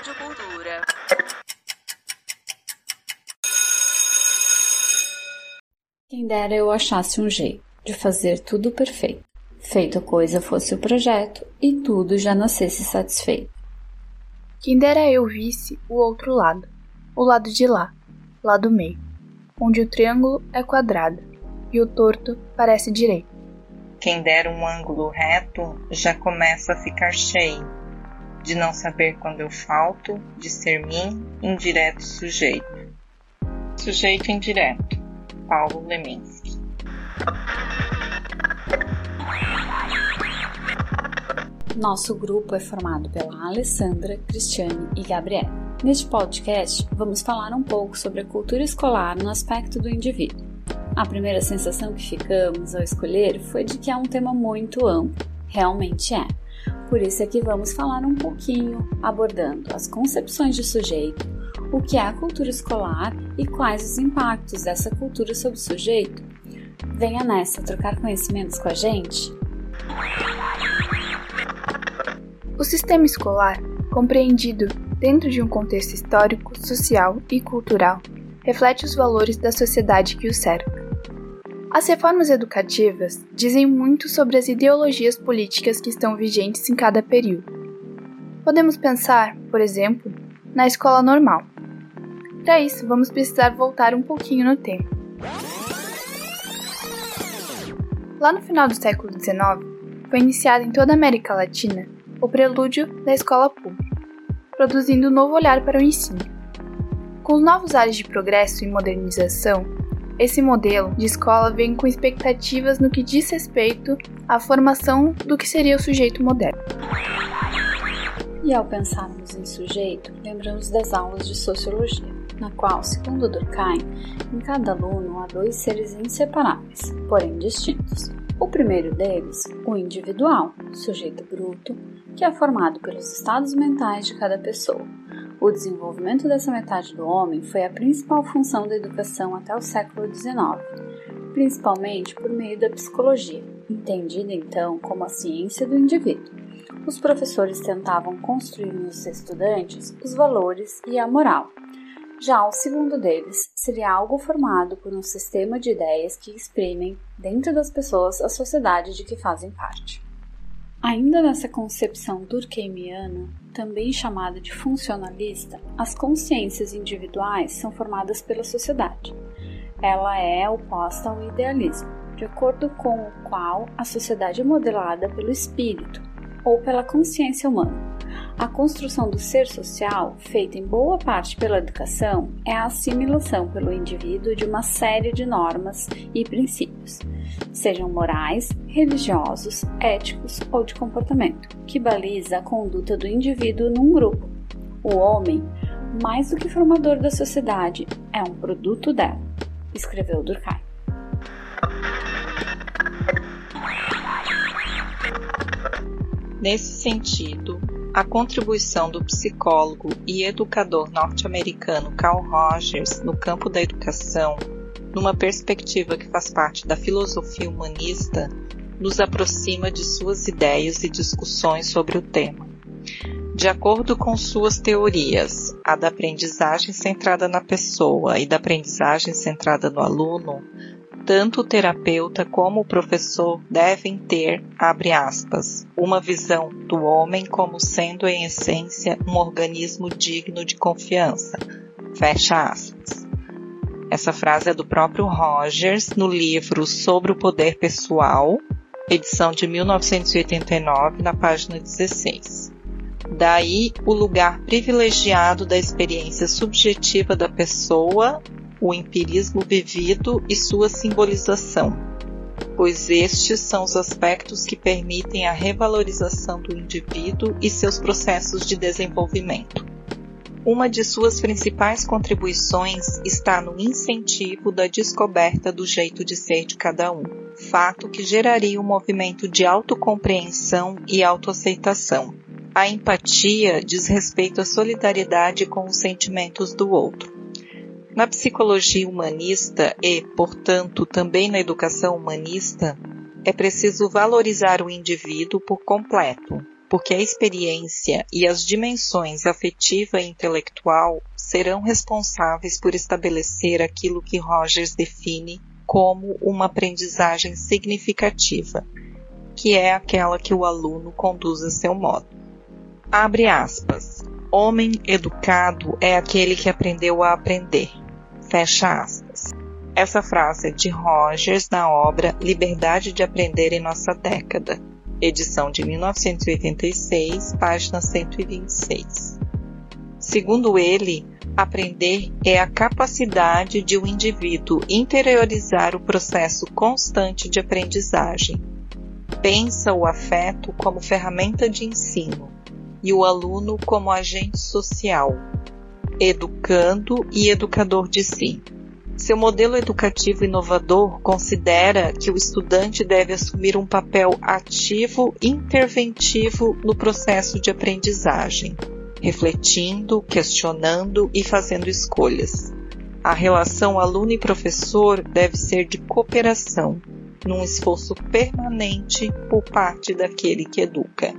Rádio Cultura. Quem dera eu achasse um jeito de fazer tudo perfeito. Feito a coisa fosse o projeto e tudo já nascesse satisfeito. Quem dera eu visse o outro lado, o lado de lá, lá do meio, onde o triângulo é quadrado e o torto parece direito. Quem dera um ângulo reto já começa a ficar cheio, de não saber quando eu falto, de ser mim, indireto sujeito. Sujeito indireto, Paulo Leminski. Nosso grupo é formado pela Alessandra, Cristiane e Gabriela. Neste podcast, vamos falar um pouco sobre a cultura escolar no aspecto do indivíduo. A primeira sensação que ficamos ao escolher foi de que é um tema muito amplo. Realmente é. Por isso é que vamos falar um pouquinho, abordando as concepções de sujeito, o que é a cultura escolar e quais os impactos dessa cultura sobre o sujeito. Venha nessa trocar conhecimentos com a gente. O sistema escolar, compreendido dentro de um contexto histórico, social e cultural, reflete os valores da sociedade que o cerca. As reformas educativas dizem muito sobre as ideologias políticas que estão vigentes em cada período. Podemos pensar, por exemplo, na escola normal. Para isso, vamos precisar voltar um pouquinho no tempo. Lá no final do século XIX, foi iniciada em toda a América Latina o prelúdio da escola pública, produzindo um novo olhar para o ensino. Com os novos ares de progresso e modernização, esse modelo de escola vem com expectativas no que diz respeito à formação do que seria o sujeito moderno. E ao pensarmos em sujeito, lembramos das aulas de sociologia, na qual, segundo Durkheim, em cada aluno há dois seres inseparáveis, porém distintos. O primeiro deles, o individual, sujeito bruto, que é formado pelos estados mentais de cada pessoa. O desenvolvimento dessa metade do homem foi a principal função da educação até o século XIX, principalmente por meio da psicologia, entendida então como a ciência do indivíduo. Os professores tentavam construir nos estudantes os valores e a moral. Já o segundo deles seria algo formado por um sistema de ideias que exprimem, dentro das pessoas, a sociedade de que fazem parte. Ainda nessa concepção durkheimiana, também chamada de funcionalista, as consciências individuais são formadas pela sociedade. Ela é oposta ao idealismo, de acordo com o qual a sociedade é modelada pelo espírito ou pela consciência humana a construção do ser social, feita em boa parte pela educação, é a assimilação pelo indivíduo de uma série de normas e princípios, sejam morais, religiosos, éticos ou de comportamento, que baliza a conduta do indivíduo num grupo. O homem, mais do que formador da sociedade, é um produto dela, escreveu Durkheim. Nesse sentido, a contribuição do psicólogo e educador norte-americano Carl Rogers no campo da educação, numa perspectiva que faz parte da filosofia humanista, nos aproxima de suas ideias e discussões sobre o tema. De acordo com suas teorias, a da aprendizagem centrada na pessoa e da aprendizagem centrada no aluno, tanto o terapeuta como o professor devem ter, abre aspas, uma visão do homem como sendo em essência um organismo digno de confiança, fecha aspas. Essa frase é do próprio Rogers no livro Sobre o Poder Pessoal, edição de 1989, na página 16. Daí o lugar privilegiado da experiência subjetiva da pessoa o empirismo vivido e sua simbolização, pois estes são os aspectos que permitem a revalorização do indivíduo e seus processos de desenvolvimento. Uma de suas principais contribuições está no incentivo da descoberta do jeito de ser de cada um, fato que geraria um movimento de autocompreensão e autoaceitação. A empatia diz respeito à solidariedade com os sentimentos do outro. Na psicologia humanista e, portanto, também na educação humanista, é preciso valorizar o indivíduo por completo, porque a experiência e as dimensões afetiva e intelectual serão responsáveis por estabelecer aquilo que Rogers define como uma aprendizagem significativa, que é aquela que o aluno conduz a seu modo. Abre aspas. Homem educado é aquele que aprendeu a aprender. Fecha aspas. Essa frase é de Rogers na obra Liberdade de Aprender em Nossa Década, edição de 1986, página 126. Segundo ele, aprender é a capacidade de um indivíduo interiorizar o processo constante de aprendizagem. Pensa o afeto como ferramenta de ensino e o aluno como agente social, educando e educador de si. Seu modelo educativo inovador considera que o estudante deve assumir um papel ativo interventivo no processo de aprendizagem, refletindo, questionando e fazendo escolhas. A relação aluno e professor deve ser de cooperação, num esforço permanente por parte daquele que educa.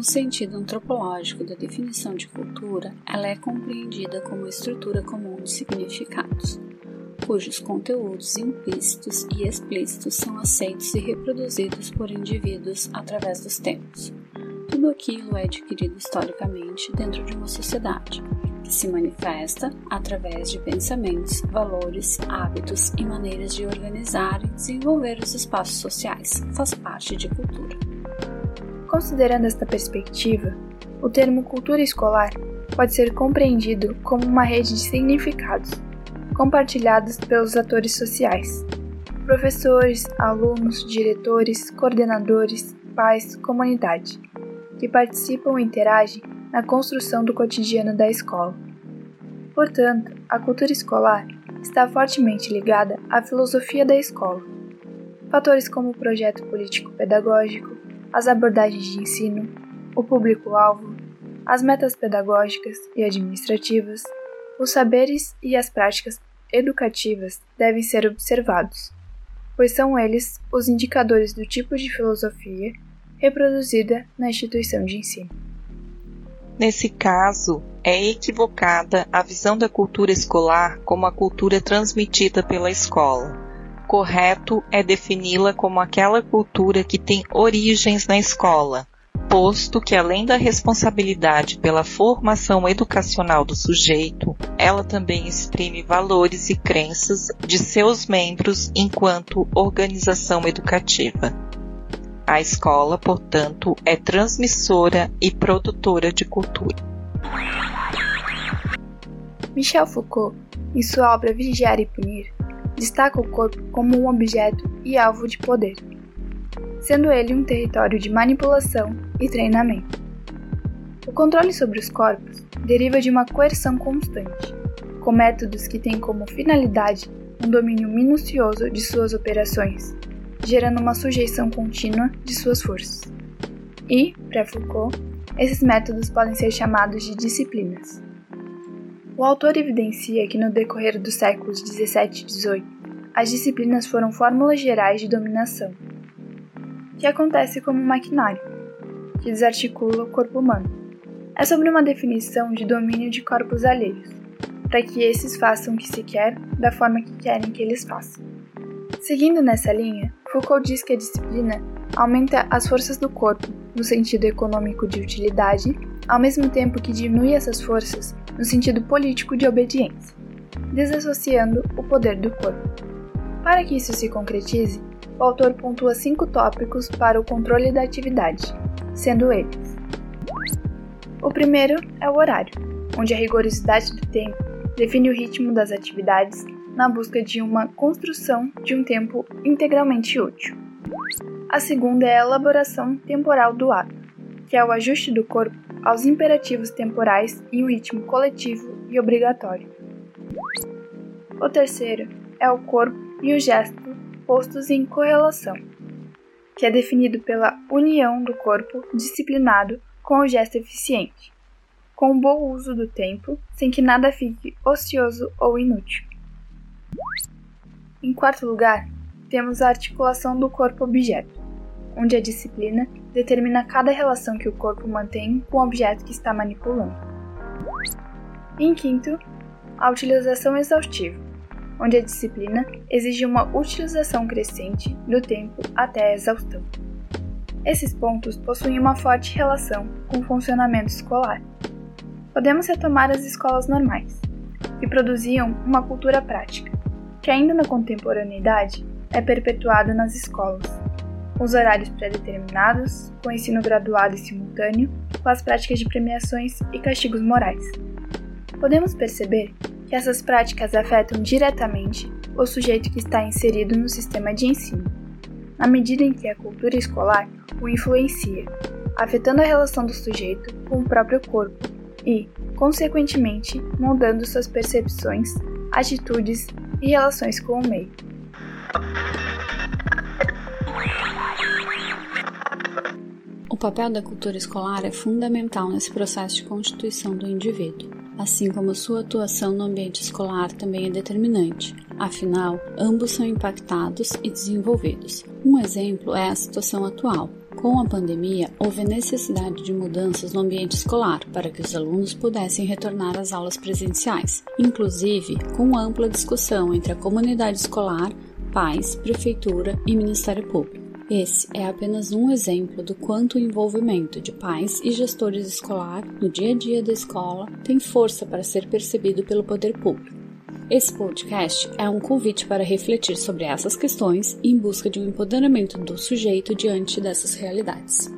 No sentido antropológico da definição de cultura, ela é compreendida como estrutura comum de significados, cujos conteúdos implícitos e explícitos são aceitos e reproduzidos por indivíduos através dos tempos. Tudo aquilo é adquirido historicamente dentro de uma sociedade, que se manifesta através de pensamentos, valores, hábitos e maneiras de organizar e desenvolver os espaços sociais. Faz parte de cultura. Considerando esta perspectiva, o termo cultura escolar pode ser compreendido como uma rede de significados compartilhados pelos atores sociais, professores, alunos, diretores, coordenadores, pais, comunidade, que participam e interagem na construção do cotidiano da escola. Portanto, a cultura escolar está fortemente ligada à filosofia da escola. Fatores como o projeto político-pedagógico, as abordagens de ensino, o público-alvo, as metas pedagógicas e administrativas, os saberes e as práticas educativas devem ser observados, pois são eles os indicadores do tipo de filosofia reproduzida na instituição de ensino. Nesse caso, é equivocada a visão da cultura escolar como a cultura transmitida pela escola correto é defini-la como aquela cultura que tem origens na escola, posto que, além da responsabilidade pela formação educacional do sujeito, ela também exprime valores e crenças de seus membros enquanto organização educativa. A escola, portanto, é transmissora e produtora de cultura. Michel Foucault, em sua obra Vigiar e Punir, destaca o corpo como um objeto e alvo de poder, sendo ele um território de manipulação e treinamento. O controle sobre os corpos deriva de uma coerção constante, com métodos que têm como finalidade um domínio minucioso de suas operações, gerando uma sujeição contínua de suas forças. E, para Foucault, esses métodos podem ser chamados de disciplinas. O autor evidencia que no decorrer dos séculos 17 e 18, as disciplinas foram fórmulas gerais de dominação, que acontece como um maquinário, que desarticula o corpo humano. É sobre uma definição de domínio de corpos alheios, para que esses façam o que se quer da forma que querem que eles façam. Seguindo nessa linha, Foucault diz que a disciplina aumenta as forças do corpo, no sentido econômico de utilidade, ao mesmo tempo que diminui essas forças no sentido político de obediência, desassociando o poder do corpo. Para que isso se concretize, o autor pontua cinco tópicos para o controle da atividade, sendo eles: o primeiro é o horário, onde a rigorosidade do tempo define o ritmo das atividades na busca de uma construção de um tempo integralmente útil. A segunda é a elaboração temporal do ato, que é o ajuste do corpo aos imperativos temporais em um ritmo coletivo e obrigatório. O terceiro é o corpo e o gesto postos em correlação, que é definido pela união do corpo disciplinado com o gesto eficiente, com o bom uso do tempo, sem que nada fique ocioso ou inútil. Em quarto lugar, temos a articulação do corpo-objeto, onde a disciplina determina cada relação que o corpo mantém com o objeto que está manipulando. Em quinto, a utilização exaustiva, onde a disciplina exige uma utilização crescente do tempo até a exaustão. Esses pontos possuem uma forte relação com o funcionamento escolar. Podemos retomar as escolas normais, que produziam uma cultura prática, que ainda na contemporaneidade é perpetuada nas escolas, com os horários pré-determinados, com ensino graduado e simultâneo, com as práticas de premiações e castigos morais. Podemos perceber que essas práticas afetam diretamente o sujeito que está inserido no sistema de ensino, na medida em que a cultura escolar o influencia, afetando a relação do sujeito com o próprio corpo e, consequentemente, moldando suas percepções, atitudes e relações com o meio. Papel da cultura escolar é fundamental nesse processo de constituição do indivíduo, assim como sua atuação no ambiente escolar também é determinante. Afinal, ambos são impactados e desenvolvidos. Um exemplo é a situação atual. Com a pandemia, houve necessidade de mudanças no ambiente escolar para que os alunos pudessem retornar às aulas presenciais, inclusive com ampla discussão entre a comunidade escolar, pais, prefeitura e Ministério Público. Esse é apenas um exemplo do quanto o envolvimento de pais e gestores escolar no dia a dia da escola tem força para ser percebido pelo poder público. Esse podcast é um convite para refletir sobre essas questões em busca de um empoderamento do sujeito diante dessas realidades.